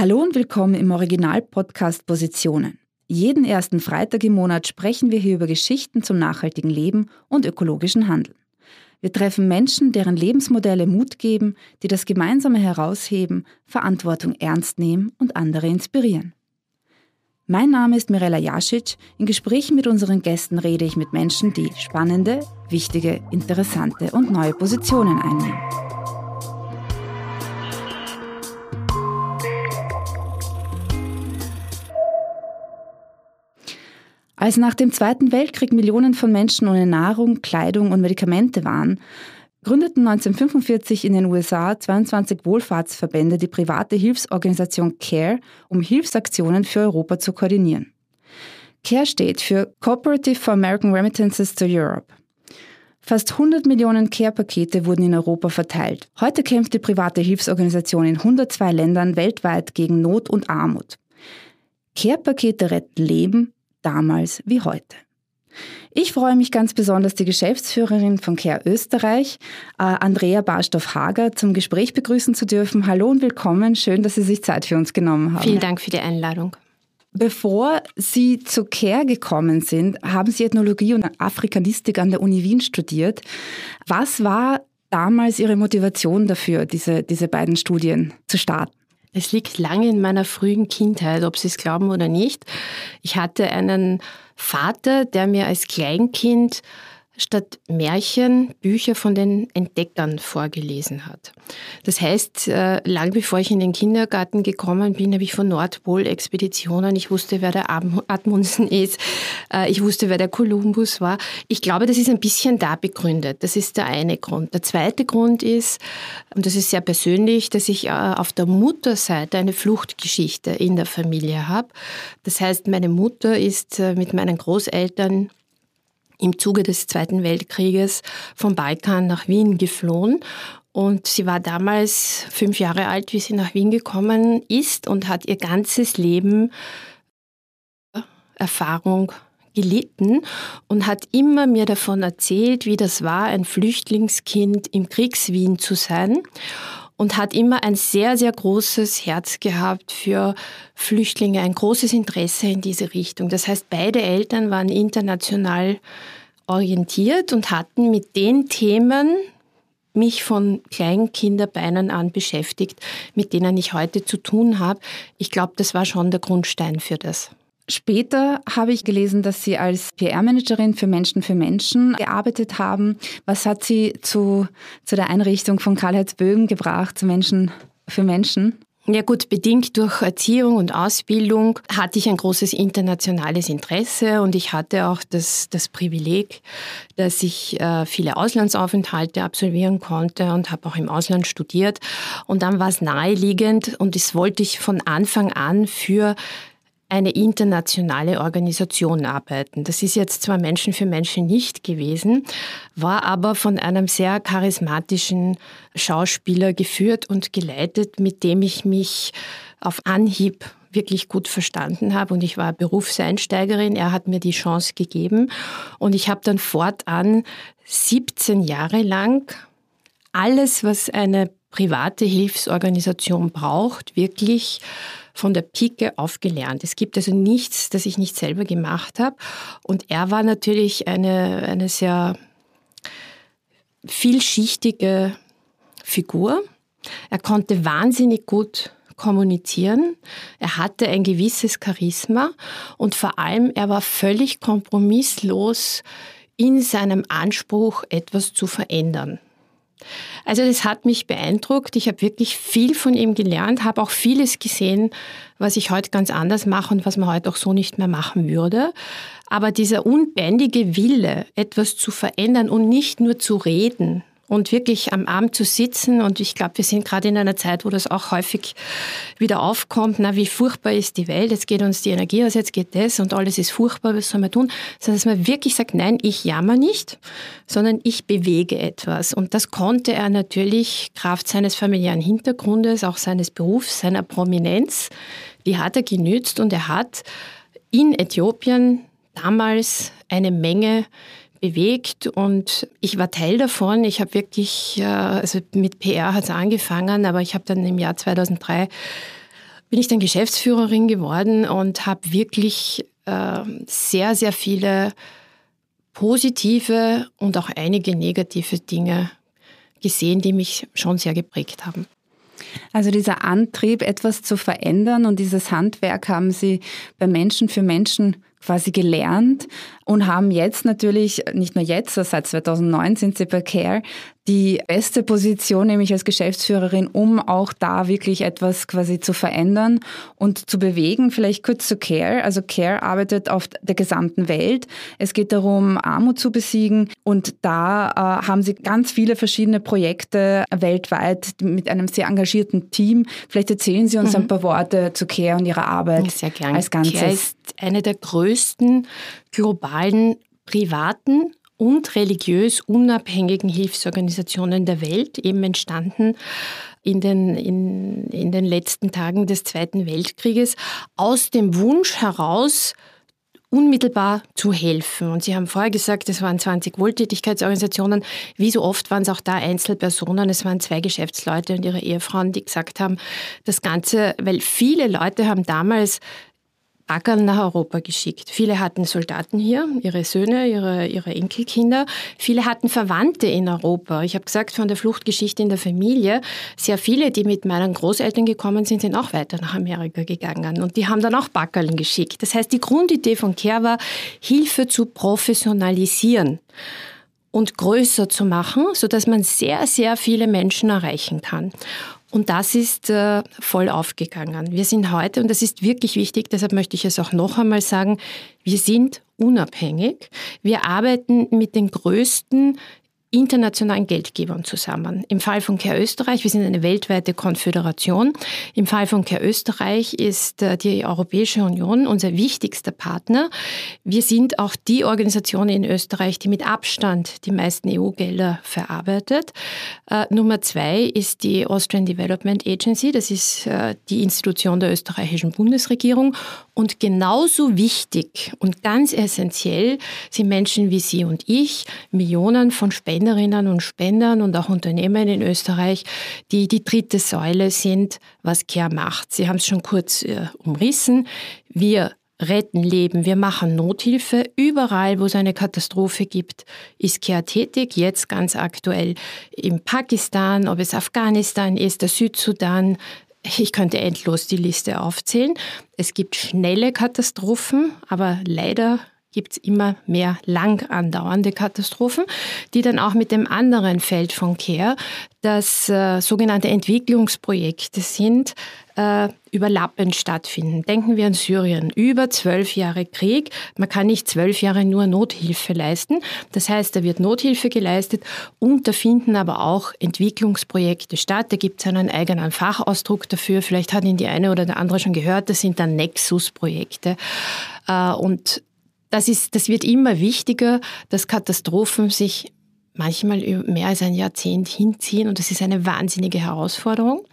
Hallo und willkommen im Original-Podcast Positionen. Jeden ersten Freitag im Monat sprechen wir hier über Geschichten zum nachhaltigen Leben und ökologischen Handeln. Wir treffen Menschen, deren Lebensmodelle Mut geben, die das Gemeinsame herausheben, Verantwortung ernst nehmen und andere inspirieren. Mein Name ist Mirella Jasic. In Gesprächen mit unseren Gästen rede ich mit Menschen, die spannende, wichtige, interessante und neue Positionen einnehmen. Als nach dem Zweiten Weltkrieg Millionen von Menschen ohne Nahrung, Kleidung und Medikamente waren, gründeten 1945 in den USA 22 Wohlfahrtsverbände die private Hilfsorganisation CARE, um Hilfsaktionen für Europa zu koordinieren. CARE steht für Cooperative for American Remittances to Europe. Fast 100 Millionen Care-Pakete wurden in Europa verteilt. Heute kämpft die private Hilfsorganisation in 102 Ländern weltweit gegen Not und Armut. Care-Pakete retten Leben, damals wie heute. Ich freue mich ganz besonders, die Geschäftsführerin von Care Österreich, äh, Andrea Barstoff-Hager, zum Gespräch begrüßen zu dürfen. Hallo und willkommen. Schön, dass Sie sich Zeit für uns genommen haben. Vielen Dank für die Einladung. Bevor Sie zu Care gekommen sind, haben Sie Ethnologie und Afrikanistik an der Uni Wien studiert. Was war damals Ihre Motivation dafür, diese, diese beiden Studien zu starten? Es liegt lange in meiner frühen Kindheit, ob Sie es glauben oder nicht. Ich hatte einen Vater, der mir als Kleinkind statt Märchen Bücher von den Entdeckern vorgelesen hat. Das heißt, äh, lang bevor ich in den Kindergarten gekommen bin, habe ich von Nordpol-Expeditionen, ich wusste, wer der Admundsen ist, äh, ich wusste, wer der Kolumbus war. Ich glaube, das ist ein bisschen da begründet. Das ist der eine Grund. Der zweite Grund ist, und das ist sehr persönlich, dass ich äh, auf der Mutterseite eine Fluchtgeschichte in der Familie habe. Das heißt, meine Mutter ist mit meinen Großeltern im Zuge des Zweiten Weltkrieges vom Balkan nach Wien geflohen. Und sie war damals fünf Jahre alt, wie sie nach Wien gekommen ist und hat ihr ganzes Leben Erfahrung gelitten und hat immer mir davon erzählt, wie das war, ein Flüchtlingskind im Kriegswien zu sein und hat immer ein sehr, sehr großes Herz gehabt für Flüchtlinge, ein großes Interesse in diese Richtung. Das heißt, beide Eltern waren international orientiert und hatten mit den Themen mich von kleinen Kinderbeinen an beschäftigt, mit denen ich heute zu tun habe. Ich glaube, das war schon der Grundstein für das. Später habe ich gelesen, dass Sie als PR-Managerin für Menschen für Menschen gearbeitet haben. Was hat Sie zu, zu der Einrichtung von Karl-Heinz Bögen gebracht, zu Menschen für Menschen? Ja gut, bedingt durch Erziehung und Ausbildung hatte ich ein großes internationales Interesse und ich hatte auch das, das Privileg, dass ich äh, viele Auslandsaufenthalte absolvieren konnte und habe auch im Ausland studiert. Und dann war es naheliegend und das wollte ich von Anfang an für eine internationale Organisation arbeiten. Das ist jetzt zwar Menschen für Menschen nicht gewesen, war aber von einem sehr charismatischen Schauspieler geführt und geleitet, mit dem ich mich auf Anhieb wirklich gut verstanden habe und ich war Berufseinsteigerin. Er hat mir die Chance gegeben und ich habe dann fortan 17 Jahre lang alles, was eine private Hilfsorganisation braucht, wirklich von der Pike auf gelernt. Es gibt also nichts, das ich nicht selber gemacht habe. Und er war natürlich eine, eine sehr vielschichtige Figur. Er konnte wahnsinnig gut kommunizieren. Er hatte ein gewisses Charisma und vor allem er war völlig kompromisslos in seinem Anspruch, etwas zu verändern. Also das hat mich beeindruckt. Ich habe wirklich viel von ihm gelernt, habe auch vieles gesehen, was ich heute ganz anders mache und was man heute auch so nicht mehr machen würde. Aber dieser unbändige Wille, etwas zu verändern und nicht nur zu reden, und wirklich am Abend zu sitzen. Und ich glaube, wir sind gerade in einer Zeit, wo das auch häufig wieder aufkommt. Na, wie furchtbar ist die Welt? Jetzt geht uns die Energie aus, jetzt geht das und alles ist furchtbar. Was soll man tun? Sondern dass man wirklich sagt, nein, ich jammer nicht, sondern ich bewege etwas. Und das konnte er natürlich Kraft seines familiären Hintergrundes, auch seines Berufs, seiner Prominenz, die hat er genützt und er hat in Äthiopien damals eine Menge bewegt und ich war Teil davon. Ich habe wirklich, äh, also mit PR hat es angefangen, aber ich habe dann im Jahr 2003 bin ich dann Geschäftsführerin geworden und habe wirklich äh, sehr, sehr viele positive und auch einige negative Dinge gesehen, die mich schon sehr geprägt haben. Also dieser Antrieb, etwas zu verändern und dieses Handwerk haben Sie bei Menschen für Menschen quasi gelernt und haben jetzt natürlich, nicht nur jetzt, seit 2009 sind Sie bei Care, die beste Position, nämlich als Geschäftsführerin, um auch da wirklich etwas quasi zu verändern und zu bewegen. Vielleicht kurz zu Care. Also Care arbeitet auf der gesamten Welt. Es geht darum, Armut zu besiegen und da äh, haben sie ganz viele verschiedene Projekte weltweit mit einem sehr engagierten Team. Vielleicht erzählen Sie uns mhm. ein paar Worte zu Care und Ihrer Arbeit sehr gern. als Ganzes. Care ist eine der größten globalen privaten und religiös unabhängigen Hilfsorganisationen der Welt, eben entstanden in den, in, in den letzten Tagen des Zweiten Weltkrieges, aus dem Wunsch heraus, unmittelbar zu helfen. Und Sie haben vorher gesagt, es waren 20 Wohltätigkeitsorganisationen. Wie so oft waren es auch da Einzelpersonen. Es waren zwei Geschäftsleute und ihre Ehefrauen, die gesagt haben, das Ganze, weil viele Leute haben damals Ackern nach Europa geschickt. Viele hatten Soldaten hier, ihre Söhne, ihre, ihre Enkelkinder. Viele hatten Verwandte in Europa. Ich habe gesagt, von der Fluchtgeschichte in der Familie, sehr viele, die mit meinen Großeltern gekommen sind, sind auch weiter nach Amerika gegangen. Und die haben dann auch Backerln geschickt. Das heißt, die Grundidee von CARE war, Hilfe zu professionalisieren und größer zu machen, sodass man sehr, sehr viele Menschen erreichen kann. Und das ist äh, voll aufgegangen. Wir sind heute, und das ist wirklich wichtig, deshalb möchte ich es auch noch einmal sagen, wir sind unabhängig. Wir arbeiten mit den größten internationalen Geldgebern zusammen. Im Fall von Care Österreich, wir sind eine weltweite Konföderation. Im Fall von Care Österreich ist äh, die Europäische Union unser wichtigster Partner. Wir sind auch die Organisation in Österreich, die mit Abstand die meisten EU-Gelder verarbeitet. Äh, Nummer zwei ist die Austrian Development Agency. Das ist äh, die Institution der österreichischen Bundesregierung. Und genauso wichtig und ganz essentiell sind Menschen wie Sie und ich, Millionen von Spenderinnen und Spendern und auch Unternehmen in Österreich, die die dritte Säule sind, was CARE macht. Sie haben es schon kurz äh, umrissen. Wir retten Leben, wir machen Nothilfe. Überall, wo es eine Katastrophe gibt, ist CARE tätig. Jetzt ganz aktuell in Pakistan, ob es Afghanistan ist, der Südsudan, ich könnte endlos die Liste aufzählen. Es gibt schnelle Katastrophen, aber leider gibt es immer mehr lang andauernde Katastrophen, die dann auch mit dem anderen Feld von Care, das äh, sogenannte Entwicklungsprojekte sind, äh, überlappend stattfinden. Denken wir an Syrien. Über zwölf Jahre Krieg. Man kann nicht zwölf Jahre nur Nothilfe leisten. Das heißt, da wird Nothilfe geleistet und da finden aber auch Entwicklungsprojekte statt. Da gibt es einen eigenen Fachausdruck dafür. Vielleicht hat ihn die eine oder der andere schon gehört. Das sind dann Nexus-Projekte. Äh, und das, ist, das wird immer wichtiger, dass Katastrophen sich manchmal mehr als ein Jahrzehnt hinziehen und das ist eine wahnsinnige Herausforderung.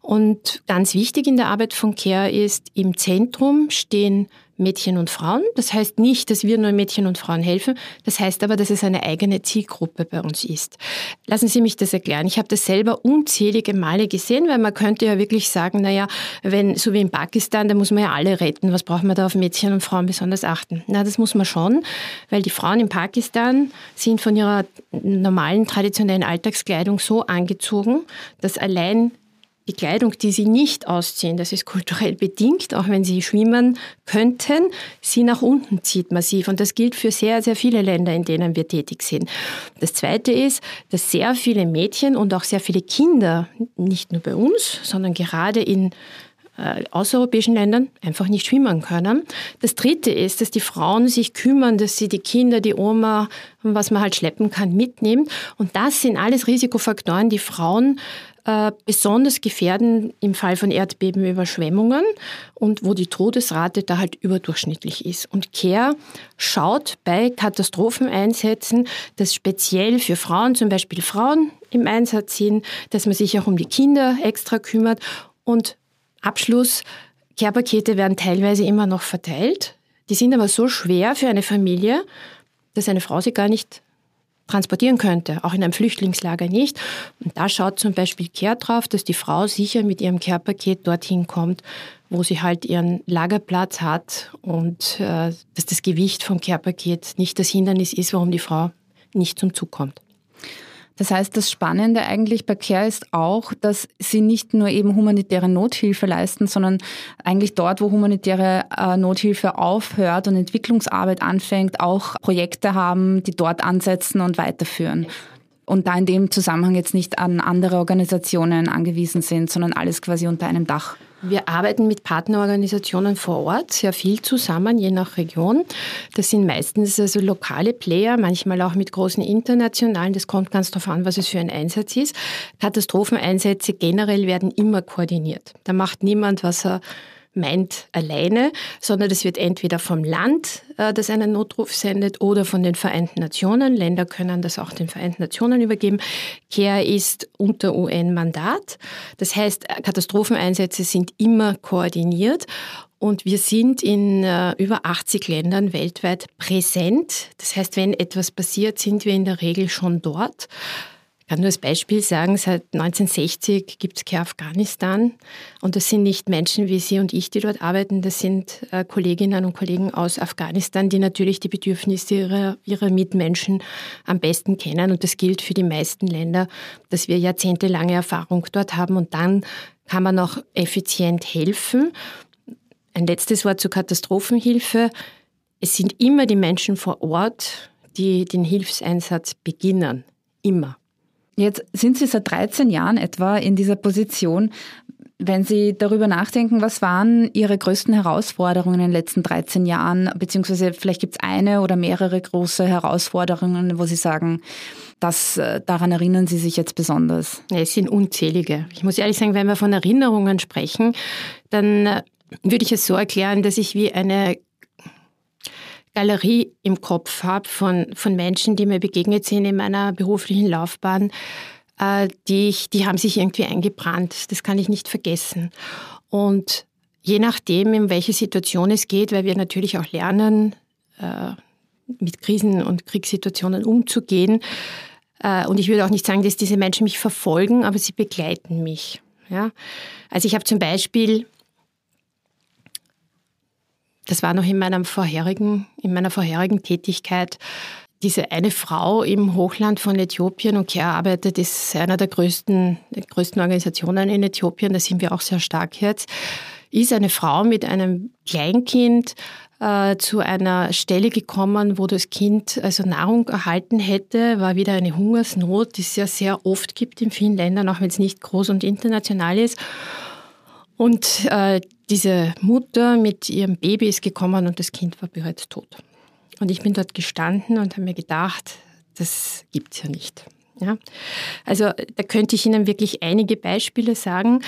Und ganz wichtig in der Arbeit von CARE ist, im Zentrum stehen Mädchen und Frauen. Das heißt nicht, dass wir nur Mädchen und Frauen helfen. Das heißt aber, dass es eine eigene Zielgruppe bei uns ist. Lassen Sie mich das erklären. Ich habe das selber unzählige Male gesehen, weil man könnte ja wirklich sagen, naja, wenn, so wie in Pakistan, da muss man ja alle retten. Was braucht man da auf Mädchen und Frauen besonders achten? Na, das muss man schon, weil die Frauen in Pakistan sind von ihrer normalen, traditionellen Alltagskleidung so angezogen, dass allein die Kleidung, die sie nicht ausziehen, das ist kulturell bedingt, auch wenn sie schwimmen könnten, sie nach unten zieht massiv. Und das gilt für sehr, sehr viele Länder, in denen wir tätig sind. Das Zweite ist, dass sehr viele Mädchen und auch sehr viele Kinder, nicht nur bei uns, sondern gerade in äh, außereuropäischen Ländern einfach nicht schwimmen können. Das Dritte ist, dass die Frauen sich kümmern, dass sie die Kinder, die Oma, was man halt schleppen kann, mitnehmen. Und das sind alles Risikofaktoren, die Frauen äh, besonders gefährden im Fall von Erdbeben Überschwemmungen und wo die Todesrate da halt überdurchschnittlich ist. Und CARE schaut bei Katastropheneinsätzen, dass speziell für Frauen, zum Beispiel Frauen im Einsatz sind, dass man sich auch um die Kinder extra kümmert. Und Abschluss, Care-Pakete werden teilweise immer noch verteilt. Die sind aber so schwer für eine Familie, dass eine Frau sie gar nicht transportieren könnte, auch in einem Flüchtlingslager nicht. Und da schaut zum Beispiel Care drauf, dass die Frau sicher mit ihrem Care-Paket dorthin kommt, wo sie halt ihren Lagerplatz hat und äh, dass das Gewicht vom Care-Paket nicht das Hindernis ist, warum die Frau nicht zum Zug kommt. Das heißt, das Spannende eigentlich bei CARE ist auch, dass sie nicht nur eben humanitäre Nothilfe leisten, sondern eigentlich dort, wo humanitäre äh, Nothilfe aufhört und Entwicklungsarbeit anfängt, auch Projekte haben, die dort ansetzen und weiterführen. Und da in dem Zusammenhang jetzt nicht an andere Organisationen angewiesen sind, sondern alles quasi unter einem Dach. Wir arbeiten mit Partnerorganisationen vor Ort sehr viel zusammen, je nach Region. Das sind meistens also lokale Player, manchmal auch mit großen internationalen. Das kommt ganz darauf an, was es für ein Einsatz ist. Katastropheneinsätze generell werden immer koordiniert. Da macht niemand, was er meint alleine, sondern das wird entweder vom Land, äh, das einen Notruf sendet, oder von den Vereinten Nationen. Länder können das auch den Vereinten Nationen übergeben. CARE ist unter UN-Mandat. Das heißt, Katastropheneinsätze sind immer koordiniert und wir sind in äh, über 80 Ländern weltweit präsent. Das heißt, wenn etwas passiert, sind wir in der Regel schon dort kann nur als Beispiel sagen, seit 1960 gibt es Care Afghanistan und das sind nicht Menschen wie Sie und ich, die dort arbeiten, das sind äh, Kolleginnen und Kollegen aus Afghanistan, die natürlich die Bedürfnisse ihrer, ihrer Mitmenschen am besten kennen und das gilt für die meisten Länder, dass wir jahrzehntelange Erfahrung dort haben und dann kann man auch effizient helfen. Ein letztes Wort zur Katastrophenhilfe. Es sind immer die Menschen vor Ort, die den Hilfseinsatz beginnen. Immer. Jetzt sind Sie seit 13 Jahren etwa in dieser Position. Wenn Sie darüber nachdenken, was waren Ihre größten Herausforderungen in den letzten 13 Jahren, beziehungsweise vielleicht gibt es eine oder mehrere große Herausforderungen, wo Sie sagen, das, äh, daran erinnern Sie sich jetzt besonders? Es sind unzählige. Ich muss ehrlich sagen, wenn wir von Erinnerungen sprechen, dann äh, würde ich es so erklären, dass ich wie eine Galerie im Kopf habe von, von Menschen, die mir begegnet sind in meiner beruflichen Laufbahn, äh, die, ich, die haben sich irgendwie eingebrannt. Das kann ich nicht vergessen. Und je nachdem, in welche Situation es geht, weil wir natürlich auch lernen, äh, mit Krisen- und Kriegssituationen umzugehen. Äh, und ich würde auch nicht sagen, dass diese Menschen mich verfolgen, aber sie begleiten mich. Ja? Also ich habe zum Beispiel das war noch in meinem vorherigen, in meiner vorherigen Tätigkeit. Diese eine Frau im Hochland von Äthiopien und Care arbeitet, ist einer der größten, der größten Organisationen in Äthiopien, da sind wir auch sehr stark jetzt, ist eine Frau mit einem Kleinkind äh, zu einer Stelle gekommen, wo das Kind also Nahrung erhalten hätte, war wieder eine Hungersnot, die es ja sehr oft gibt in vielen Ländern, auch wenn es nicht groß und international ist. Und äh, diese Mutter mit ihrem Baby ist gekommen und das Kind war bereits tot. Und ich bin dort gestanden und habe mir gedacht, das gibt es ja nicht. Ja? Also da könnte ich Ihnen wirklich einige Beispiele sagen,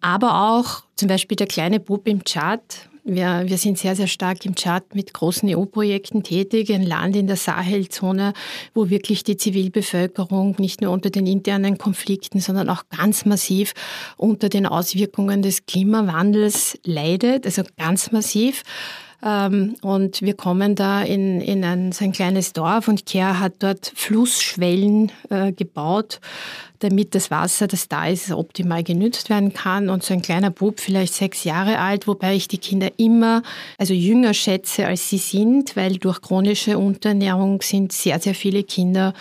aber auch zum Beispiel der kleine Bub im Tschad, wir, wir sind sehr, sehr stark im Tschad mit großen EU-Projekten tätig, ein Land in der Sahelzone, wo wirklich die Zivilbevölkerung nicht nur unter den internen Konflikten, sondern auch ganz massiv unter den Auswirkungen des Klimawandels leidet, also ganz massiv. Ähm, und wir kommen da in, in ein, so ein kleines Dorf und Care hat dort Flussschwellen äh, gebaut, damit das Wasser, das da ist, optimal genützt werden kann. Und so ein kleiner Bub, vielleicht sechs Jahre alt, wobei ich die Kinder immer, also jünger schätze, als sie sind, weil durch chronische Unterernährung sind sehr, sehr viele Kinder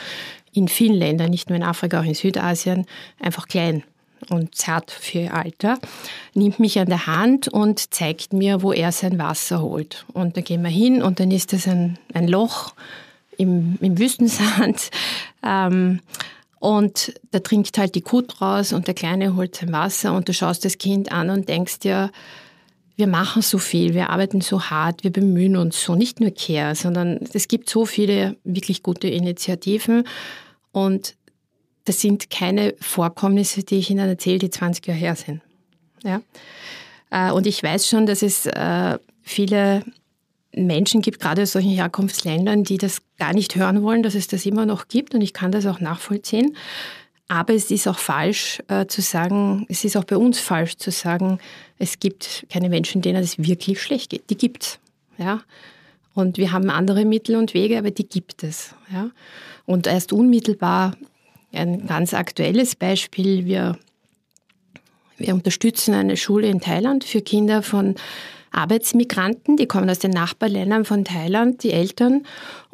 in vielen Ländern, nicht nur in Afrika, auch in Südasien, einfach klein und zart für ihr Alter, nimmt mich an der Hand und zeigt mir, wo er sein Wasser holt. Und da gehen wir hin und dann ist das ein, ein Loch im, im Wüstensand. Ähm, und da trinkt halt die Kuh raus und der Kleine holt sein Wasser und du schaust das Kind an und denkst dir, wir machen so viel, wir arbeiten so hart, wir bemühen uns so, nicht nur Care, sondern es gibt so viele wirklich gute Initiativen und das sind keine Vorkommnisse, die ich Ihnen erzähle, die 20 Jahre her sind. Ja? Äh, und ich weiß schon, dass es äh, viele Menschen gibt, gerade aus solchen Herkunftsländern, die das gar nicht hören wollen, dass es das immer noch gibt. Und ich kann das auch nachvollziehen. Aber es ist auch falsch äh, zu sagen, es ist auch bei uns falsch zu sagen, es gibt keine Menschen, denen es wirklich schlecht geht. Die gibt's. Ja? Und wir haben andere Mittel und Wege, aber die gibt es. Ja? Und erst unmittelbar ein ganz aktuelles Beispiel. Wir, wir unterstützen eine Schule in Thailand für Kinder von Arbeitsmigranten, die kommen aus den Nachbarländern von Thailand, die Eltern,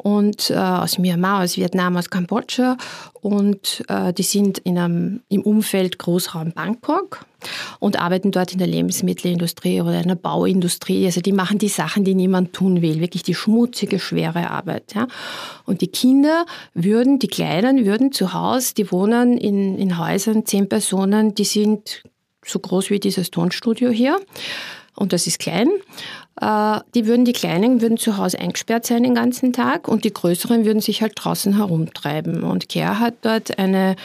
und äh, aus Myanmar, aus Vietnam, aus Kambodscha. Und äh, die sind in einem, im Umfeld Großraum Bangkok und arbeiten dort in der Lebensmittelindustrie oder in der Bauindustrie. Also die machen die Sachen, die niemand tun will, wirklich die schmutzige, schwere Arbeit. Ja. Und die Kinder würden, die Kleinen würden zu Hause, die wohnen in, in Häusern, zehn Personen, die sind so groß wie dieses Tonstudio hier und das ist klein. Äh, die würden, die Kleinen würden zu Hause eingesperrt sein den ganzen Tag und die Größeren würden sich halt draußen herumtreiben. Und Care hat dort eine,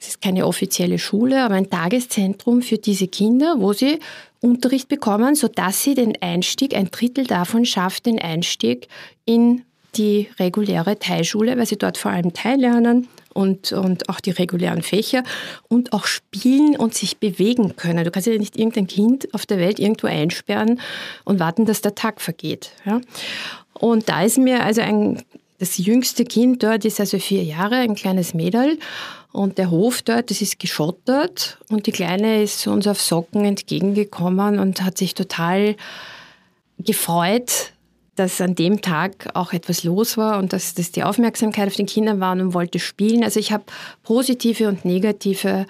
es ist keine offizielle Schule, aber ein Tageszentrum für diese Kinder, wo sie Unterricht bekommen, sodass sie den Einstieg, ein Drittel davon schafft, den Einstieg in die reguläre Teilschule, weil sie dort vor allem Teil lernen und, und auch die regulären Fächer und auch spielen und sich bewegen können. Du kannst ja nicht irgendein Kind auf der Welt irgendwo einsperren und warten, dass der Tag vergeht. Ja? Und da ist mir also ein, das jüngste Kind dort ist also vier Jahre, ein kleines Mädel. Und der Hof dort, das ist geschottert und die Kleine ist uns auf Socken entgegengekommen und hat sich total gefreut, dass an dem Tag auch etwas los war und dass, dass die Aufmerksamkeit auf den Kindern war und wollte spielen. Also ich habe positive und negative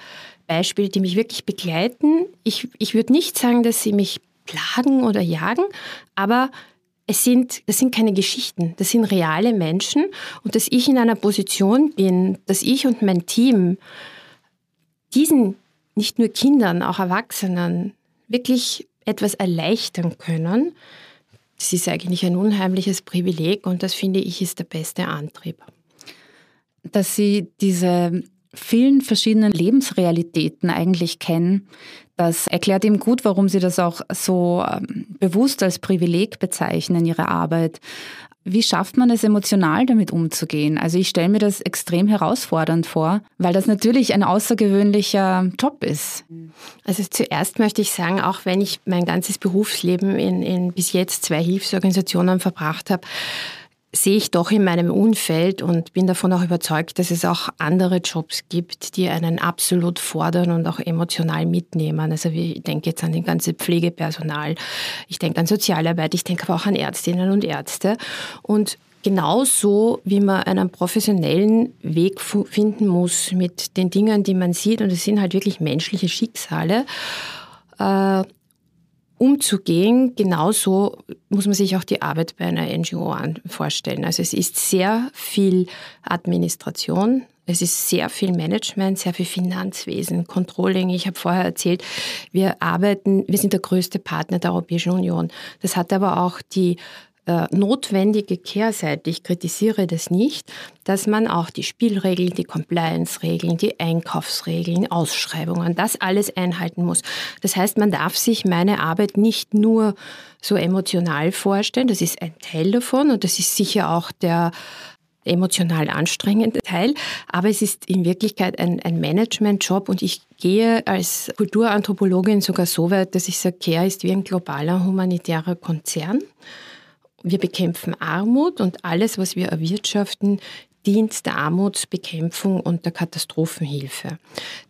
Beispiele, die mich wirklich begleiten. Ich, ich würde nicht sagen, dass sie mich plagen oder jagen, aber es sind, das sind keine Geschichten, das sind reale Menschen und dass ich in einer Position bin, dass ich und mein Team diesen nicht nur Kindern, auch Erwachsenen wirklich etwas erleichtern können, das ist eigentlich ein unheimliches Privileg und das finde ich ist der beste Antrieb. Dass Sie diese vielen verschiedenen Lebensrealitäten eigentlich kennen, das erklärt ihm gut, warum Sie das auch so ähm, bewusst als Privileg bezeichnen, Ihre Arbeit. Wie schafft man es emotional damit umzugehen? Also ich stelle mir das extrem herausfordernd vor, weil das natürlich ein außergewöhnlicher Job ist. Also zuerst möchte ich sagen, auch wenn ich mein ganzes Berufsleben in, in bis jetzt zwei Hilfsorganisationen verbracht habe, sehe ich doch in meinem Umfeld und bin davon auch überzeugt, dass es auch andere Jobs gibt, die einen absolut fordern und auch emotional mitnehmen. Also ich denke jetzt an den ganzen Pflegepersonal, ich denke an Sozialarbeit, ich denke aber auch an Ärztinnen und Ärzte. Und genauso wie man einen professionellen Weg finden muss mit den Dingen, die man sieht, und es sind halt wirklich menschliche Schicksale, äh, umzugehen. Genauso muss man sich auch die Arbeit bei einer NGO vorstellen. Also es ist sehr viel Administration, es ist sehr viel Management, sehr viel Finanzwesen, Controlling. Ich habe vorher erzählt, wir arbeiten, wir sind der größte Partner der Europäischen Union. Das hat aber auch die notwendige Kehrseite, ich kritisiere das nicht, dass man auch die Spielregeln, die Compliance-Regeln, die Einkaufsregeln, Ausschreibungen, das alles einhalten muss. Das heißt, man darf sich meine Arbeit nicht nur so emotional vorstellen, das ist ein Teil davon und das ist sicher auch der emotional anstrengende Teil, aber es ist in Wirklichkeit ein, ein Management-Job und ich gehe als Kulturanthropologin sogar so weit, dass ich sage, CARE ist wie ein globaler humanitärer Konzern. Wir bekämpfen Armut und alles, was wir erwirtschaften, dient der Armutsbekämpfung und der Katastrophenhilfe.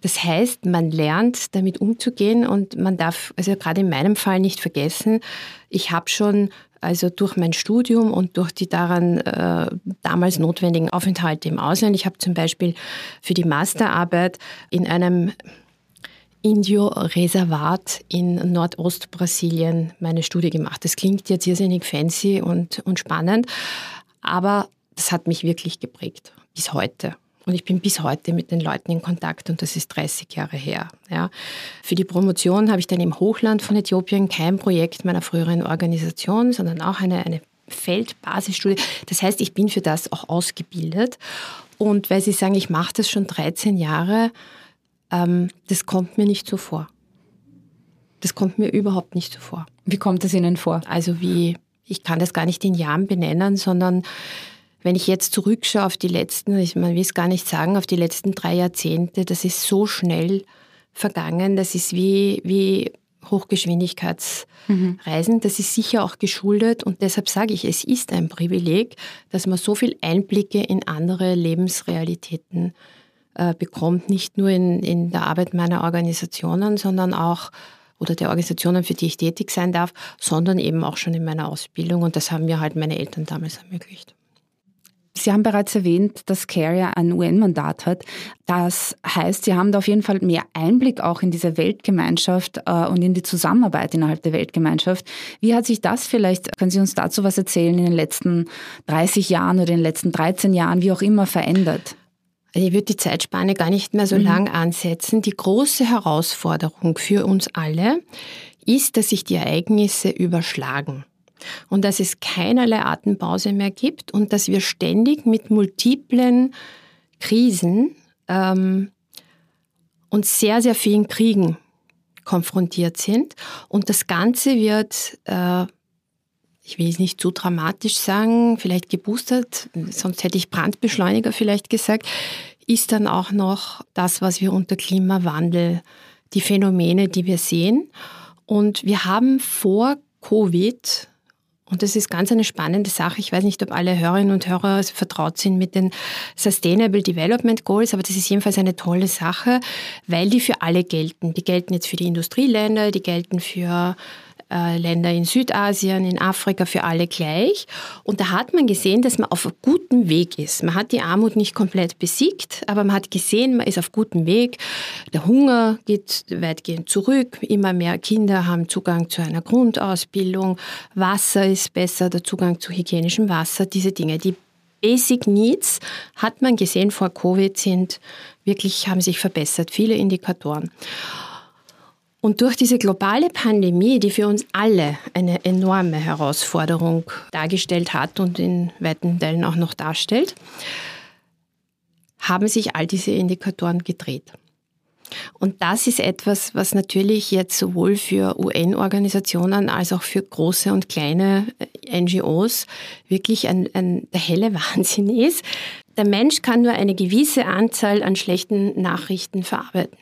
Das heißt, man lernt damit umzugehen und man darf, also gerade in meinem Fall nicht vergessen, ich habe schon also durch mein Studium und durch die daran äh, damals notwendigen Aufenthalte im Ausland. Ich habe zum Beispiel für die Masterarbeit in einem Indio-Reservat in Nordostbrasilien meine Studie gemacht. Das klingt jetzt irrsinnig fancy und, und spannend, aber das hat mich wirklich geprägt, bis heute. Und ich bin bis heute mit den Leuten in Kontakt und das ist 30 Jahre her. Ja. Für die Promotion habe ich dann im Hochland von Äthiopien kein Projekt meiner früheren Organisation, sondern auch eine, eine Feldbasisstudie. Das heißt, ich bin für das auch ausgebildet. Und weil Sie sagen, ich mache das schon 13 Jahre, ähm, das kommt mir nicht so vor. Das kommt mir überhaupt nicht so vor. Wie kommt es Ihnen vor? Also wie, ich kann das gar nicht in Jahren benennen, sondern wenn ich jetzt zurückschaue auf die letzten, ich, man will es gar nicht sagen, auf die letzten drei Jahrzehnte, das ist so schnell vergangen, das ist wie, wie Hochgeschwindigkeitsreisen. Mhm. Das ist sicher auch geschuldet und deshalb sage ich, es ist ein Privileg, dass man so viel Einblicke in andere Lebensrealitäten äh, bekommt, nicht nur in, in der Arbeit meiner Organisationen, sondern auch oder der Organisationen, für die ich tätig sein darf, sondern eben auch schon in meiner Ausbildung. Und das haben mir halt meine Eltern damals ermöglicht. Sie haben bereits erwähnt, dass CARE ein UN-Mandat hat. Das heißt, Sie haben da auf jeden Fall mehr Einblick auch in diese Weltgemeinschaft äh, und in die Zusammenarbeit innerhalb der Weltgemeinschaft. Wie hat sich das vielleicht, können Sie uns dazu was erzählen, in den letzten 30 Jahren oder in den letzten 13 Jahren, wie auch immer, verändert? Ich würde die Zeitspanne gar nicht mehr so mhm. lang ansetzen. Die große Herausforderung für uns alle ist, dass sich die Ereignisse überschlagen und dass es keinerlei Atempause mehr gibt und dass wir ständig mit multiplen Krisen ähm, und sehr, sehr vielen Kriegen konfrontiert sind. Und das Ganze wird, äh, ich will es nicht zu dramatisch sagen, vielleicht geboostert, sonst hätte ich Brandbeschleuniger vielleicht gesagt, ist dann auch noch das, was wir unter Klimawandel, die Phänomene, die wir sehen. Und wir haben vor Covid und das ist ganz eine spannende Sache. Ich weiß nicht, ob alle Hörerinnen und Hörer vertraut sind mit den Sustainable Development Goals, aber das ist jedenfalls eine tolle Sache, weil die für alle gelten. Die gelten jetzt für die Industrieländer, die gelten für Länder in Südasien, in Afrika für alle gleich. Und da hat man gesehen, dass man auf guten Weg ist. Man hat die Armut nicht komplett besiegt, aber man hat gesehen, man ist auf gutem Weg. Der Hunger geht weitgehend zurück. Immer mehr Kinder haben Zugang zu einer Grundausbildung. Wasser ist besser, der Zugang zu hygienischem Wasser. Diese Dinge, die Basic Needs hat man gesehen vor Covid sind wirklich haben sich verbessert, viele Indikatoren. Und durch diese globale Pandemie, die für uns alle eine enorme Herausforderung dargestellt hat und in weiten Teilen auch noch darstellt, haben sich all diese Indikatoren gedreht. Und das ist etwas, was natürlich jetzt sowohl für UN-Organisationen als auch für große und kleine NGOs wirklich ein, ein der helle Wahnsinn ist. Der Mensch kann nur eine gewisse Anzahl an schlechten Nachrichten verarbeiten.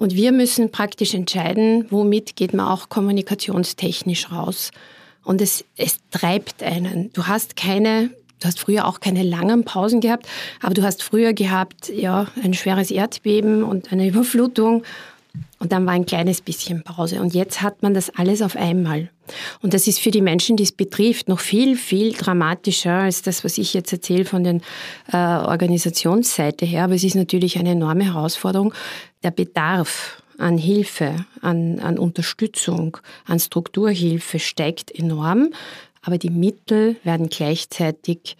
Und wir müssen praktisch entscheiden, womit geht man auch kommunikationstechnisch raus. Und es, es treibt einen. Du hast keine, du hast früher auch keine langen Pausen gehabt, aber du hast früher gehabt, ja, ein schweres Erdbeben und eine Überflutung und dann war ein kleines bisschen Pause. Und jetzt hat man das alles auf einmal. Und das ist für die Menschen, die es betrifft, noch viel, viel dramatischer als das, was ich jetzt erzähle von der äh, Organisationsseite her. Aber es ist natürlich eine enorme Herausforderung. Der Bedarf an Hilfe, an, an Unterstützung, an Strukturhilfe steigt enorm. Aber die Mittel werden gleichzeitig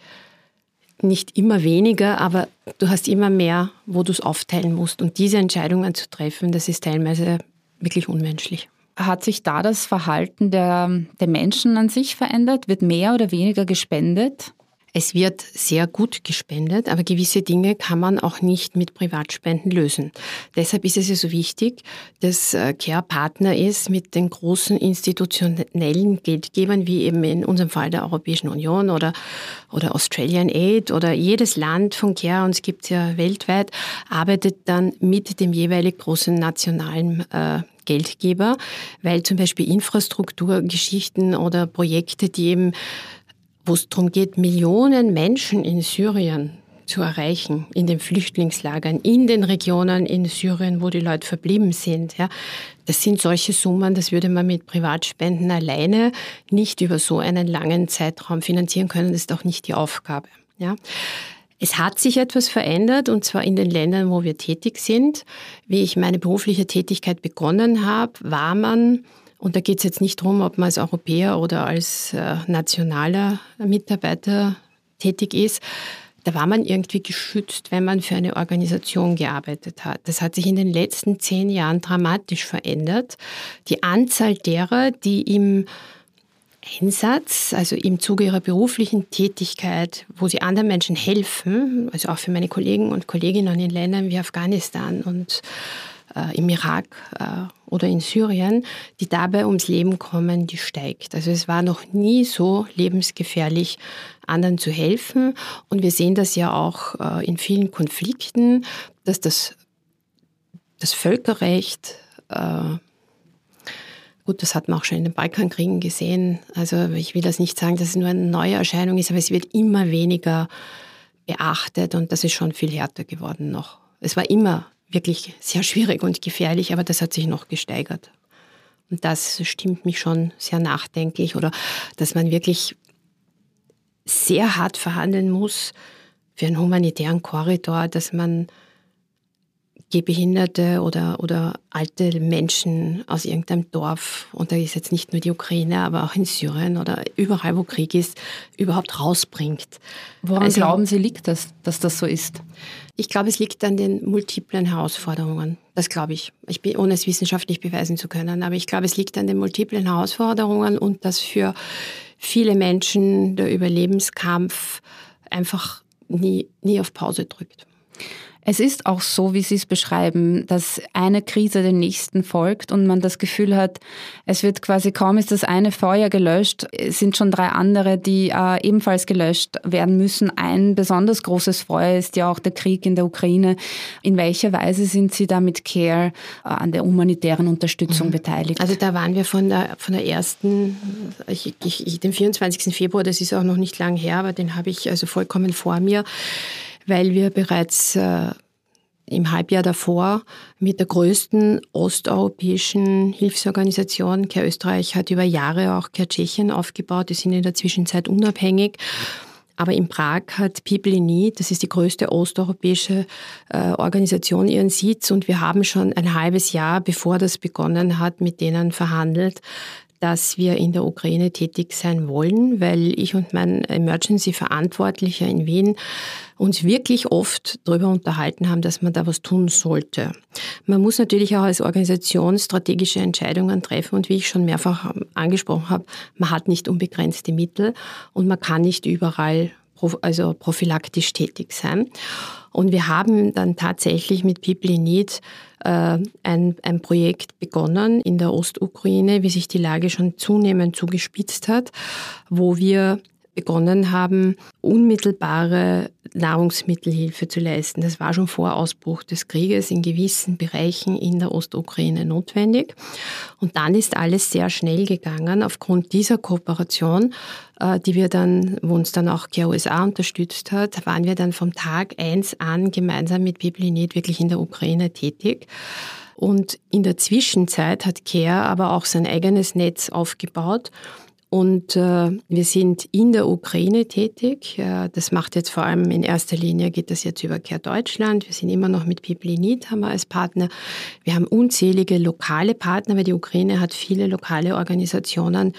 nicht immer weniger, aber du hast immer mehr, wo du es aufteilen musst. Und diese Entscheidungen zu treffen, das ist teilweise wirklich unmenschlich. Hat sich da das Verhalten der, der Menschen an sich verändert? Wird mehr oder weniger gespendet? Es wird sehr gut gespendet, aber gewisse Dinge kann man auch nicht mit Privatspenden lösen. Deshalb ist es ja so wichtig, dass äh, CARE Partner ist mit den großen institutionellen Geldgebern, wie eben in unserem Fall der Europäischen Union oder, oder Australian Aid oder jedes Land von CARE, und es gibt ja weltweit, arbeitet dann mit dem jeweilig großen nationalen äh, Geldgeber, weil zum Beispiel Infrastrukturgeschichten oder Projekte, die eben wo es darum geht, Millionen Menschen in Syrien zu erreichen, in den Flüchtlingslagern, in den Regionen in Syrien, wo die Leute verblieben sind. Ja. Das sind solche Summen, das würde man mit Privatspenden alleine nicht über so einen langen Zeitraum finanzieren können. Das ist auch nicht die Aufgabe. Ja. Es hat sich etwas verändert, und zwar in den Ländern, wo wir tätig sind. Wie ich meine berufliche Tätigkeit begonnen habe, war man und da geht es jetzt nicht darum, ob man als Europäer oder als äh, nationaler Mitarbeiter tätig ist. Da war man irgendwie geschützt, wenn man für eine Organisation gearbeitet hat. Das hat sich in den letzten zehn Jahren dramatisch verändert. Die Anzahl derer, die im Einsatz, also im Zuge ihrer beruflichen Tätigkeit, wo sie anderen Menschen helfen, also auch für meine Kollegen und Kolleginnen in Ländern wie Afghanistan und äh, im Irak äh, oder in Syrien, die dabei ums Leben kommen, die steigt. Also es war noch nie so lebensgefährlich, anderen zu helfen. Und wir sehen das ja auch äh, in vielen Konflikten, dass das, das Völkerrecht äh, Gut, das hat man auch schon in den Balkankriegen gesehen. Also ich will das nicht sagen, dass es nur eine neue Erscheinung ist, aber es wird immer weniger beachtet und das ist schon viel härter geworden noch. Es war immer wirklich sehr schwierig und gefährlich, aber das hat sich noch gesteigert. Und das stimmt mich schon sehr nachdenklich oder dass man wirklich sehr hart verhandeln muss für einen humanitären Korridor, dass man Gehbehinderte oder, oder alte Menschen aus irgendeinem Dorf, und da ist jetzt nicht nur die Ukraine, aber auch in Syrien oder überall, wo Krieg ist, überhaupt rausbringt. Woran also, glauben Sie, liegt das, dass das so ist? Ich glaube, es liegt an den multiplen Herausforderungen. Das glaube ich. Ich bin, ohne es wissenschaftlich beweisen zu können. Aber ich glaube, es liegt an den multiplen Herausforderungen und dass für viele Menschen der Überlebenskampf einfach nie, nie auf Pause drückt. Es ist auch so, wie Sie es beschreiben, dass eine Krise der nächsten folgt und man das Gefühl hat, es wird quasi kaum ist das eine Feuer gelöscht, es sind schon drei andere, die äh, ebenfalls gelöscht werden müssen. Ein besonders großes Feuer ist ja auch der Krieg in der Ukraine. In welcher Weise sind Sie da mit CARE äh, an der humanitären Unterstützung mhm. beteiligt? Also da waren wir von der, von der ersten, ich, ich, den 24. Februar, das ist auch noch nicht lang her, aber den habe ich also vollkommen vor mir weil wir bereits äh, im Halbjahr davor mit der größten osteuropäischen Hilfsorganisation, Care Österreich hat über Jahre auch Care Tschechien aufgebaut, die sind in der Zwischenzeit unabhängig. Aber in Prag hat People in Need, das ist die größte osteuropäische äh, Organisation, ihren Sitz. Und wir haben schon ein halbes Jahr, bevor das begonnen hat, mit denen verhandelt, dass wir in der Ukraine tätig sein wollen, weil ich und mein Emergency-Verantwortlicher in Wien uns wirklich oft darüber unterhalten haben, dass man da was tun sollte. Man muss natürlich auch als Organisation strategische Entscheidungen treffen und wie ich schon mehrfach angesprochen habe, man hat nicht unbegrenzte Mittel und man kann nicht überall also prophylaktisch tätig sein. Und wir haben dann tatsächlich mit People in Need ein, ein Projekt begonnen in der Ostukraine, wie sich die Lage schon zunehmend zugespitzt hat, wo wir begonnen haben, unmittelbare Nahrungsmittelhilfe zu leisten. Das war schon vor Ausbruch des Krieges in gewissen Bereichen in der Ostukraine notwendig. Und dann ist alles sehr schnell gegangen aufgrund dieser Kooperation, äh, die wir dann, wo uns dann auch GUSA unterstützt hat, waren wir dann vom Tag eins an gemeinsam mit Need wirklich in der Ukraine tätig. Und in der Zwischenzeit hat CARE aber auch sein eigenes Netz aufgebaut und äh, wir sind in der Ukraine tätig. Äh, das macht jetzt vor allem in erster Linie, geht das jetzt über Care Deutschland. Wir sind immer noch mit Need, haben wir als Partner. Wir haben unzählige lokale Partner, weil die Ukraine hat viele lokale Organisationen,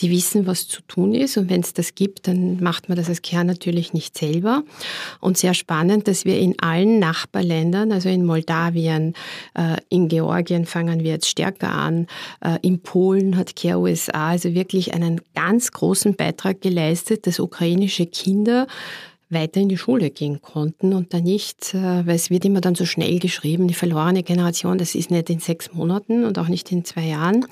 die wissen, was zu tun ist. Und wenn es das gibt, dann macht man das als Kern natürlich nicht selber. Und sehr spannend, dass wir in allen Nachbarländern, also in Moldawien, äh, in Georgien fangen wir jetzt stärker an, äh, in Polen hat Care USA also wirklich einen ganz großen Beitrag geleistet, dass ukrainische Kinder weiter in die Schule gehen konnten und da nicht, äh, weil es wird immer dann so schnell geschrieben, die verlorene Generation, das ist nicht in sechs Monaten und auch nicht in zwei Jahren.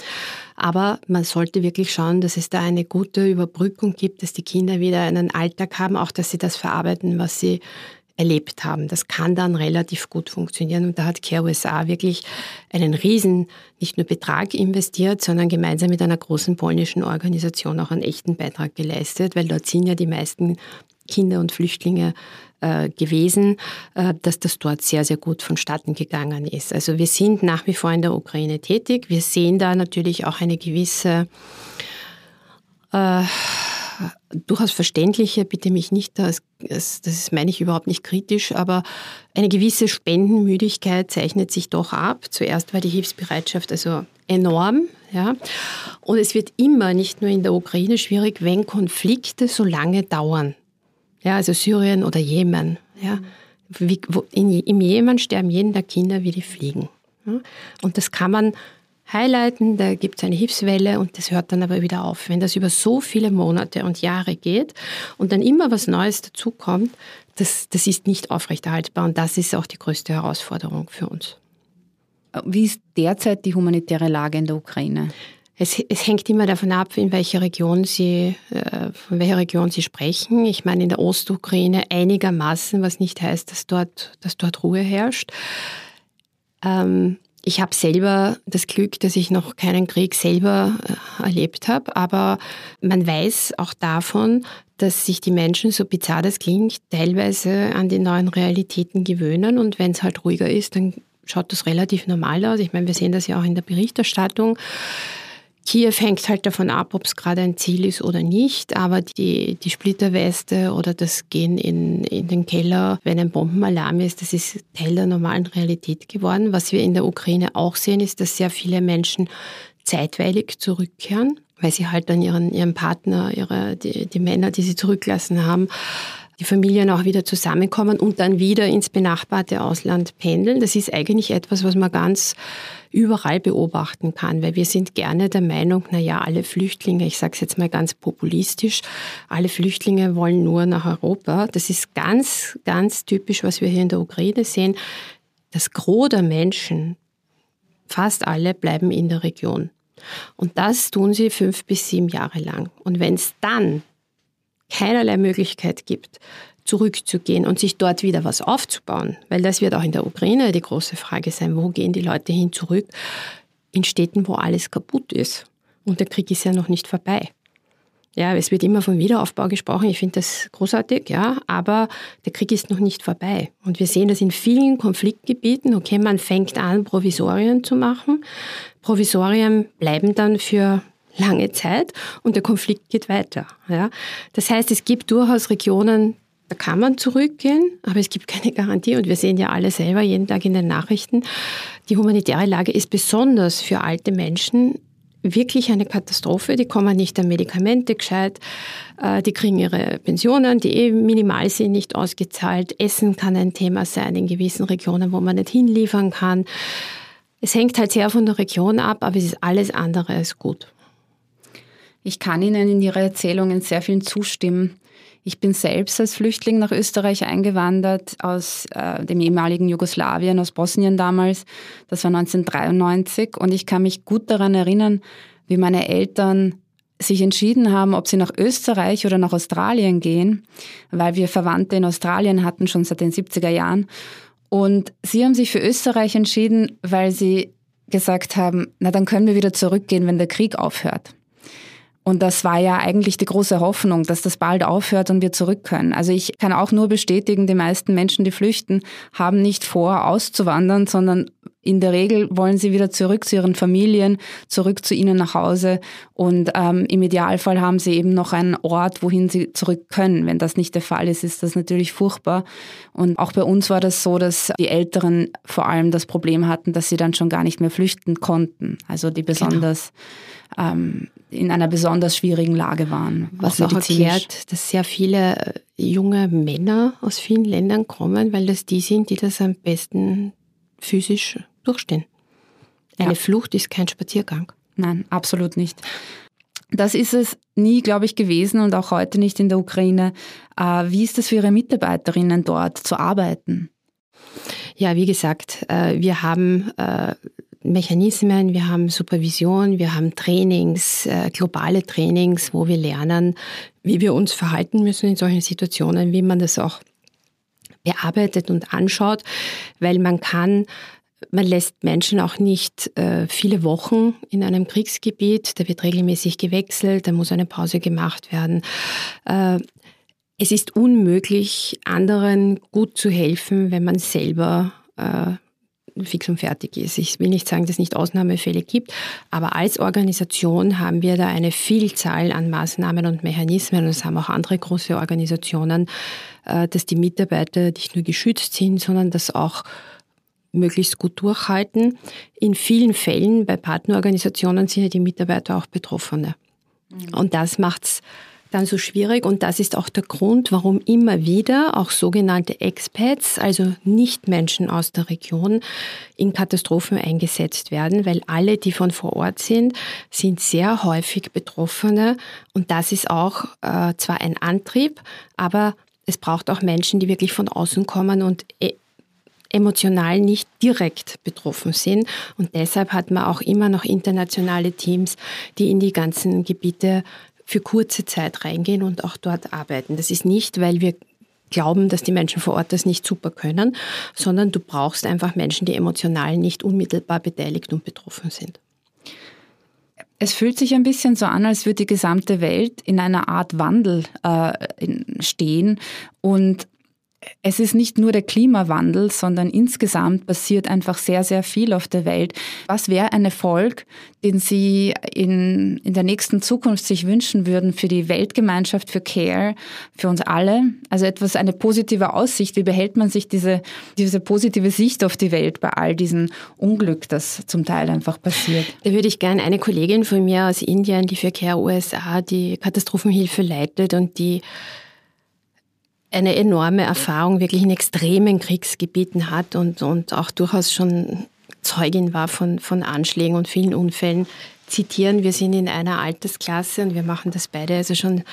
Aber man sollte wirklich schauen, dass es da eine gute Überbrückung gibt, dass die Kinder wieder einen Alltag haben, auch dass sie das verarbeiten, was sie erlebt haben. Das kann dann relativ gut funktionieren. Und da hat Care USA wirklich einen riesen, nicht nur Betrag investiert, sondern gemeinsam mit einer großen polnischen Organisation auch einen echten Beitrag geleistet, weil dort sind ja die meisten Kinder und Flüchtlinge äh, gewesen, äh, dass das dort sehr, sehr gut vonstatten gegangen ist. Also wir sind nach wie vor in der Ukraine tätig. Wir sehen da natürlich auch eine gewisse äh, durchaus verständliche, bitte mich nicht, das, das meine ich überhaupt nicht kritisch, aber eine gewisse Spendenmüdigkeit zeichnet sich doch ab. Zuerst war die Hilfsbereitschaft also enorm, ja. Und es wird immer, nicht nur in der Ukraine, schwierig, wenn Konflikte so lange dauern. Ja, also Syrien oder Jemen. Ja. Wie, wo, in, Im Jemen sterben jeden Tag Kinder wie die Fliegen. Ja. Und das kann man highlighten, da gibt es eine Hilfswelle und das hört dann aber wieder auf. Wenn das über so viele Monate und Jahre geht und dann immer was Neues dazukommt, das, das ist nicht aufrechterhaltbar und das ist auch die größte Herausforderung für uns. Wie ist derzeit die humanitäre Lage in der Ukraine? Es, es, hängt immer davon ab, in welcher Region Sie, äh, von welcher Region Sie sprechen. Ich meine, in der Ostukraine einigermaßen, was nicht heißt, dass dort, dass dort Ruhe herrscht. Ähm, Ich habe selber das Glück, dass ich noch keinen Krieg selber äh, erlebt habe, aber man weiß auch davon, dass sich die Menschen, so bizarr das klingt, teilweise an die neuen Realitäten gewöhnen und wenn es halt ruhiger ist, dann schaut das relativ normal aus. Ich meine, wir sehen das ja auch in der Berichterstattung. Kiew hängt halt davon ab, ob es gerade ein Ziel ist oder nicht, aber die, die Splitterweste oder das Gehen in, in den Keller, wenn ein Bombenalarm ist, das ist Teil der normalen Realität geworden. Was wir in der Ukraine auch sehen, ist, dass sehr viele Menschen zeitweilig zurückkehren, weil sie halt dann ihren, ihren Partner, ihre, die, die Männer, die sie zurücklassen haben, die Familien auch wieder zusammenkommen und dann wieder ins benachbarte Ausland pendeln. Das ist eigentlich etwas, was man ganz überall beobachten kann, weil wir sind gerne der Meinung, na ja, alle Flüchtlinge, ich sage es jetzt mal ganz populistisch, alle Flüchtlinge wollen nur nach Europa. Das ist ganz, ganz typisch, was wir hier in der Ukraine sehen. Das Gros der Menschen, fast alle, bleiben in der Region. Und das tun sie fünf bis sieben Jahre lang. Und wenn es dann keinerlei Möglichkeit gibt, zurückzugehen und sich dort wieder was aufzubauen, weil das wird auch in der Ukraine die große Frage sein, wo gehen die Leute hin zurück? In Städten, wo alles kaputt ist. Und der Krieg ist ja noch nicht vorbei. Ja, es wird immer von Wiederaufbau gesprochen. Ich finde das großartig, ja, aber der Krieg ist noch nicht vorbei. Und wir sehen das in vielen Konfliktgebieten. Okay, man fängt an, Provisorien zu machen. Provisorien bleiben dann für lange Zeit und der Konflikt geht weiter. Ja. Das heißt, es gibt durchaus Regionen, da kann man zurückgehen, aber es gibt keine Garantie und wir sehen ja alle selber jeden Tag in den Nachrichten, die humanitäre Lage ist besonders für alte Menschen wirklich eine Katastrophe. Die kommen nicht an Medikamente gescheit, äh, die kriegen ihre Pensionen, die eh minimal sind, nicht ausgezahlt. Essen kann ein Thema sein in gewissen Regionen, wo man nicht hinliefern kann. Es hängt halt sehr von der Region ab, aber es ist alles andere als gut. Ich kann Ihnen in Ihrer Erzählung in sehr vielen zustimmen. Ich bin selbst als Flüchtling nach Österreich eingewandert aus äh, dem ehemaligen Jugoslawien, aus Bosnien damals. Das war 1993 und ich kann mich gut daran erinnern, wie meine Eltern sich entschieden haben, ob sie nach Österreich oder nach Australien gehen, weil wir Verwandte in Australien hatten, schon seit den 70er Jahren. Und sie haben sich für Österreich entschieden, weil sie gesagt haben, na dann können wir wieder zurückgehen, wenn der Krieg aufhört. Und das war ja eigentlich die große Hoffnung, dass das bald aufhört und wir zurück können. Also ich kann auch nur bestätigen, die meisten Menschen, die flüchten, haben nicht vor, auszuwandern, sondern in der Regel wollen sie wieder zurück zu ihren Familien, zurück zu ihnen nach Hause. Und ähm, im Idealfall haben sie eben noch einen Ort, wohin sie zurück können. Wenn das nicht der Fall ist, ist das natürlich furchtbar. Und auch bei uns war das so, dass die Älteren vor allem das Problem hatten, dass sie dann schon gar nicht mehr flüchten konnten. Also die genau. besonders genau. ähm, in einer besonders schwierigen Lage waren. Was auch erklärt, dass sehr viele äh, junge Männer aus vielen Ländern kommen, weil das die sind, die das am besten physisch durchstehen. Eine ja. Flucht ist kein Spaziergang. Nein, absolut nicht. Das ist es nie, glaube ich, gewesen und auch heute nicht in der Ukraine. Äh, wie ist es für Ihre Mitarbeiterinnen dort zu arbeiten? Ja, wie gesagt, äh, wir haben Mechanismen, wir haben Supervision, wir haben Trainings, äh, globale Trainings, wo wir lernen, wie wir uns verhalten müssen in solchen Situationen, wie man das auch bearbeitet und anschaut, weil man kann man lässt Menschen auch nicht äh, viele Wochen in einem Kriegsgebiet. Da wird regelmäßig gewechselt, da muss eine Pause gemacht werden. Äh, es ist unmöglich, anderen gut zu helfen, wenn man selber äh, fix und fertig ist. Ich will nicht sagen, dass es nicht Ausnahmefälle gibt, aber als Organisation haben wir da eine Vielzahl an Maßnahmen und Mechanismen und es haben auch andere große Organisationen, äh, dass die Mitarbeiter nicht nur geschützt sind, sondern dass auch möglichst gut durchhalten. In vielen Fällen bei Partnerorganisationen sind ja die Mitarbeiter auch Betroffene. Mhm. Und das macht es dann so schwierig und das ist auch der Grund, warum immer wieder auch sogenannte Expats, also Nicht-Menschen aus der Region, in Katastrophen eingesetzt werden, weil alle, die von vor Ort sind, sind sehr häufig Betroffene und das ist auch äh, zwar ein Antrieb, aber es braucht auch Menschen, die wirklich von außen kommen und e emotional nicht direkt betroffen sind. Und deshalb hat man auch immer noch internationale Teams, die in die ganzen Gebiete für kurze Zeit reingehen und auch dort arbeiten. Das ist nicht, weil wir glauben, dass die Menschen vor Ort das nicht super können, sondern du brauchst einfach Menschen, die emotional nicht unmittelbar beteiligt und betroffen sind. Es fühlt sich ein bisschen so an, als würde die gesamte Welt in einer Art Wandel äh, stehen und es ist nicht nur der Klimawandel, sondern insgesamt passiert einfach sehr, sehr viel auf der Welt. Was wäre ein Erfolg, den Sie in, in der nächsten Zukunft sich wünschen würden für die Weltgemeinschaft, für CARE, für uns alle? Also etwas, eine positive Aussicht. Wie behält man sich diese, diese positive Sicht auf die Welt bei all diesem Unglück, das zum Teil einfach passiert? Da würde ich gerne eine Kollegin von mir aus Indien, die für CARE USA die Katastrophenhilfe leitet und die eine enorme Erfahrung wirklich in extremen Kriegsgebieten hat und, und auch durchaus schon Zeugin war von, von Anschlägen und vielen Unfällen, zitieren. Wir sind in einer Altersklasse und wir machen das beide also schon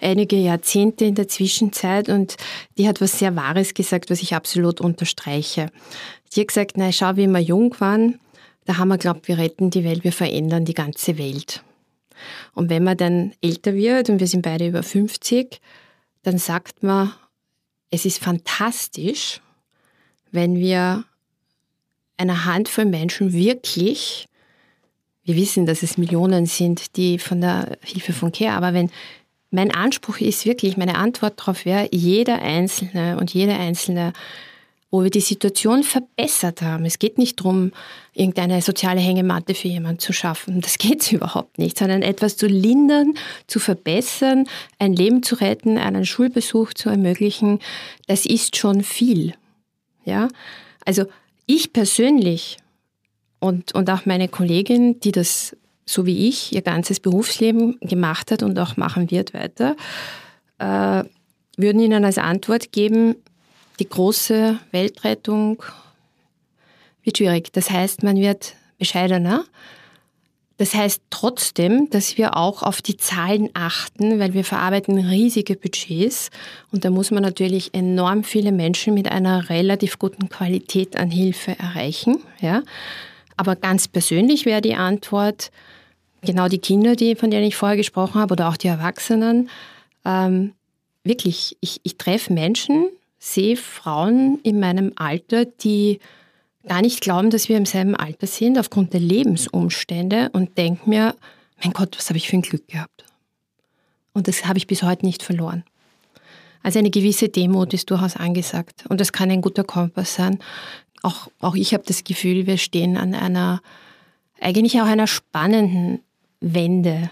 einige Jahrzehnte in der Zwischenzeit und die hat was sehr Wahres gesagt, was ich absolut unterstreiche. Die hat gesagt, na schau, wie wir jung waren, da haben wir glaubt, wir retten die Welt, wir verändern die ganze Welt. Und wenn man dann älter wird und wir sind beide über 50, dann sagt man, es ist fantastisch, wenn wir einer Handvoll Menschen wirklich, wir wissen, dass es Millionen sind, die von der Hilfe von Care, aber wenn mein Anspruch ist wirklich, meine Antwort darauf wäre, jeder Einzelne und jede Einzelne wo wir die Situation verbessert haben. Es geht nicht darum, irgendeine soziale Hängematte für jemanden zu schaffen. Das geht überhaupt nicht, sondern etwas zu lindern, zu verbessern, ein Leben zu retten, einen Schulbesuch zu ermöglichen. Das ist schon viel. Ja? Also ich persönlich und, und auch meine Kollegin, die das so wie ich ihr ganzes Berufsleben gemacht hat und auch machen wird weiter, äh, würden Ihnen als Antwort geben, die große Weltrettung wird schwierig. Das heißt, man wird bescheidener. Das heißt trotzdem, dass wir auch auf die Zahlen achten, weil wir verarbeiten riesige Budgets und da muss man natürlich enorm viele Menschen mit einer relativ guten Qualität an Hilfe erreichen. Ja. Aber ganz persönlich wäre die Antwort, genau die Kinder, die, von denen ich vorher gesprochen habe, oder auch die Erwachsenen, ähm, wirklich, ich, ich treffe Menschen, sehe Frauen in meinem Alter, die gar nicht glauben, dass wir im selben Alter sind, aufgrund der Lebensumstände und denke mir, mein Gott, was habe ich für ein Glück gehabt. Und das habe ich bis heute nicht verloren. Also eine gewisse Demut ist durchaus angesagt und das kann ein guter Kompass sein. Auch, auch ich habe das Gefühl, wir stehen an einer, eigentlich auch einer spannenden Wende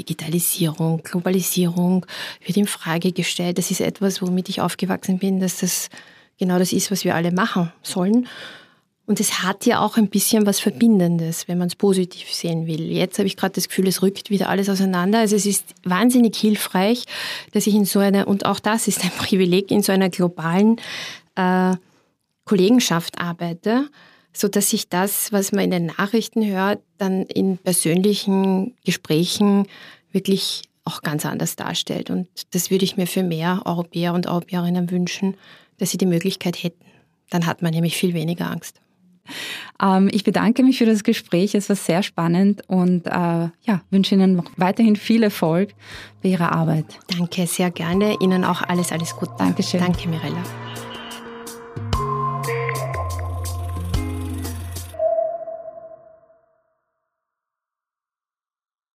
Digitalisierung, Globalisierung wird in Frage gestellt. Das ist etwas, womit ich aufgewachsen bin, dass das genau das ist, was wir alle machen sollen. Und es hat ja auch ein bisschen was Verbindendes, wenn man es positiv sehen will. Jetzt habe ich gerade das Gefühl, es rückt wieder alles auseinander. Also es ist wahnsinnig hilfreich, dass ich in so einer, und auch das ist ein Privileg, in so einer globalen äh, Kollegenschaft arbeite, so dass sich das, was man in den Nachrichten hört, dann in persönlichen Gesprächen wirklich auch ganz anders darstellt. Und das würde ich mir für mehr Europäer und Europäerinnen wünschen, dass sie die Möglichkeit hätten. Dann hat man nämlich viel weniger Angst. Ähm, ich bedanke mich für das Gespräch. Es war sehr spannend und äh, ja, wünsche Ihnen noch weiterhin viel Erfolg bei Ihrer Arbeit. Danke, sehr gerne. Ihnen auch alles, alles Gute. Dankeschön. Danke, Mirella.